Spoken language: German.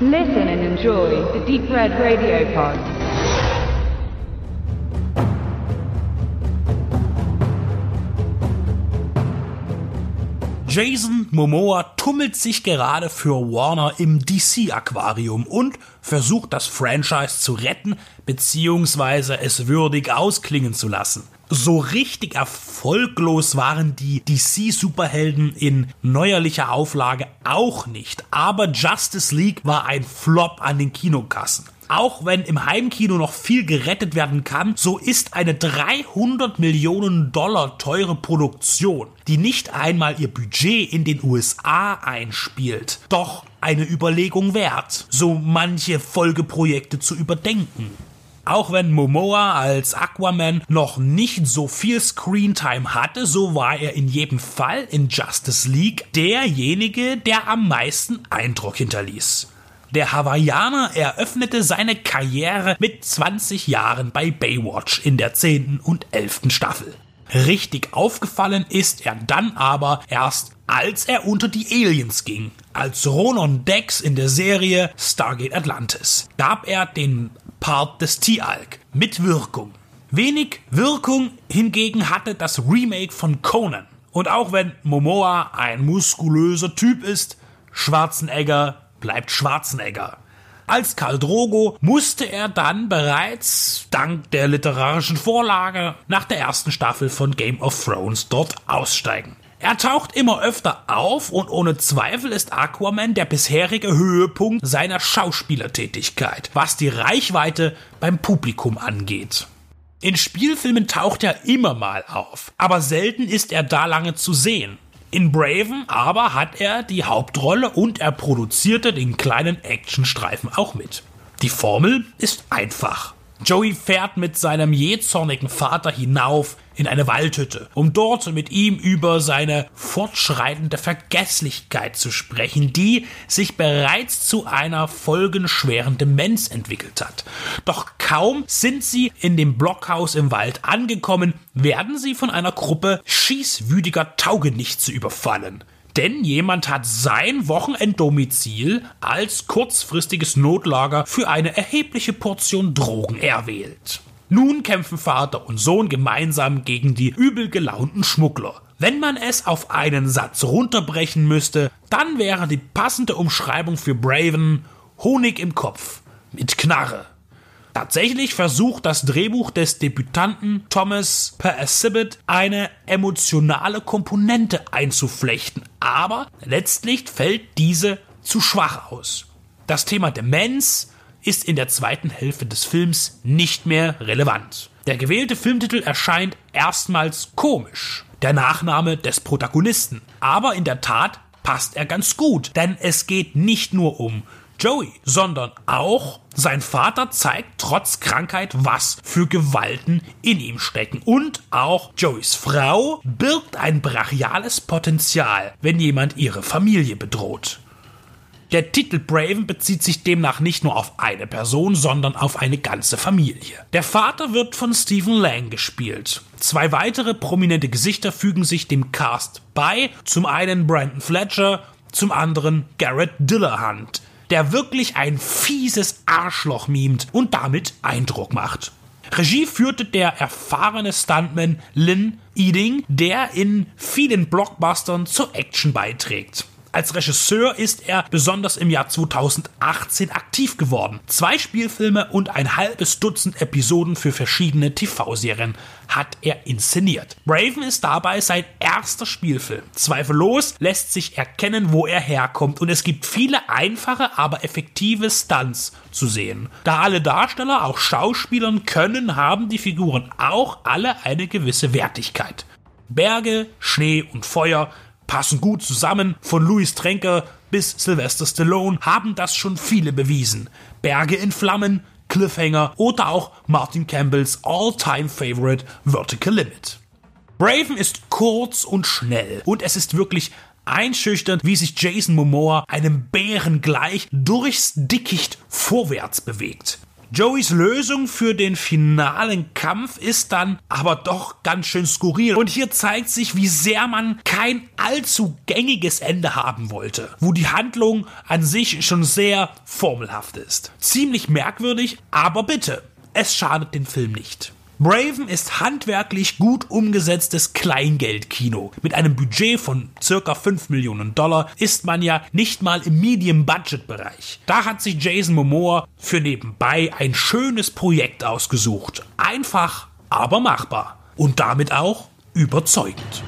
Listen and enjoy the Deep Red Radio Pod. Jason Momoa tummelt sich gerade für Warner im DC-Aquarium und versucht das Franchise zu retten bzw. es würdig ausklingen zu lassen. So richtig erfolglos waren die DC-Superhelden in neuerlicher Auflage auch nicht, aber Justice League war ein Flop an den Kinokassen. Auch wenn im Heimkino noch viel gerettet werden kann, so ist eine 300 Millionen Dollar teure Produktion, die nicht einmal ihr Budget in den USA einspielt, doch eine Überlegung wert, so manche Folgeprojekte zu überdenken. Auch wenn Momoa als Aquaman noch nicht so viel Screentime hatte, so war er in jedem Fall in Justice League derjenige, der am meisten Eindruck hinterließ. Der Hawaiianer eröffnete seine Karriere mit 20 Jahren bei Baywatch in der 10. und 11. Staffel. Richtig aufgefallen ist er dann aber erst, als er unter die Aliens ging. Als Ronon Dex in der Serie Stargate Atlantis gab er den Part des T-Alk mit Wirkung. Wenig Wirkung hingegen hatte das Remake von Conan. Und auch wenn Momoa ein muskulöser Typ ist, Schwarzenegger bleibt Schwarzenegger. Als Karl Drogo musste er dann bereits, dank der literarischen Vorlage, nach der ersten Staffel von Game of Thrones dort aussteigen. Er taucht immer öfter auf und ohne Zweifel ist Aquaman der bisherige Höhepunkt seiner Schauspielertätigkeit, was die Reichweite beim Publikum angeht. In Spielfilmen taucht er immer mal auf, aber selten ist er da lange zu sehen. In Braven aber hat er die Hauptrolle und er produzierte den kleinen Actionstreifen auch mit. Die Formel ist einfach. Joey fährt mit seinem jähzornigen Vater hinauf in eine Waldhütte, um dort mit ihm über seine fortschreitende Vergesslichkeit zu sprechen, die sich bereits zu einer folgenschweren Demenz entwickelt hat. Doch kaum sind sie in dem Blockhaus im Wald angekommen, werden sie von einer Gruppe schießwütiger Taugenichtse überfallen. Denn jemand hat sein Wochenenddomizil als kurzfristiges Notlager für eine erhebliche Portion Drogen erwählt. Nun kämpfen Vater und Sohn gemeinsam gegen die übel gelaunten Schmuggler. Wenn man es auf einen Satz runterbrechen müsste, dann wäre die passende Umschreibung für Braven Honig im Kopf mit Knarre. Tatsächlich versucht das Drehbuch des Debütanten Thomas Perciabit eine emotionale Komponente einzuflechten, aber letztlich fällt diese zu schwach aus. Das Thema Demenz ist in der zweiten Hälfte des Films nicht mehr relevant. Der gewählte Filmtitel erscheint erstmals komisch, der Nachname des Protagonisten, aber in der Tat passt er ganz gut, denn es geht nicht nur um Joey, sondern auch sein Vater zeigt trotz Krankheit, was für Gewalten in ihm stecken. Und auch Joeys Frau birgt ein brachiales Potenzial, wenn jemand ihre Familie bedroht. Der Titel Braven bezieht sich demnach nicht nur auf eine Person, sondern auf eine ganze Familie. Der Vater wird von Stephen Lang gespielt. Zwei weitere prominente Gesichter fügen sich dem Cast bei. Zum einen Brandon Fletcher, zum anderen Garrett Dillahunt der wirklich ein fieses Arschloch mimt und damit Eindruck macht. Regie führte der erfahrene Stuntman Lynn Eading, der in vielen Blockbustern zur Action beiträgt. Als Regisseur ist er besonders im Jahr 2018 aktiv geworden. Zwei Spielfilme und ein halbes Dutzend Episoden für verschiedene TV-Serien hat er inszeniert. Raven ist dabei sein erster Spielfilm. Zweifellos lässt sich erkennen, wo er herkommt und es gibt viele einfache, aber effektive Stunts zu sehen. Da alle Darsteller auch Schauspielern können, haben die Figuren auch alle eine gewisse Wertigkeit. Berge, Schnee und Feuer passen gut zusammen. Von Louis Tränker bis Sylvester Stallone haben das schon viele bewiesen. Berge in Flammen, Cliffhanger oder auch Martin Campbells All-Time-Favorite Vertical Limit. Braven ist kurz und schnell und es ist wirklich einschüchternd, wie sich Jason Momoa einem Bären gleich durchs Dickicht vorwärts bewegt. Joeys Lösung für den finalen Kampf ist dann aber doch ganz schön skurril. Und hier zeigt sich, wie sehr man kein allzu gängiges Ende haben wollte, wo die Handlung an sich schon sehr formelhaft ist. Ziemlich merkwürdig, aber bitte, es schadet den Film nicht. Braven ist handwerklich gut umgesetztes Kleingeldkino. Mit einem Budget von circa 5 Millionen Dollar ist man ja nicht mal im Medium-Budget-Bereich. Da hat sich Jason Momoa für nebenbei ein schönes Projekt ausgesucht. Einfach, aber machbar. Und damit auch überzeugend.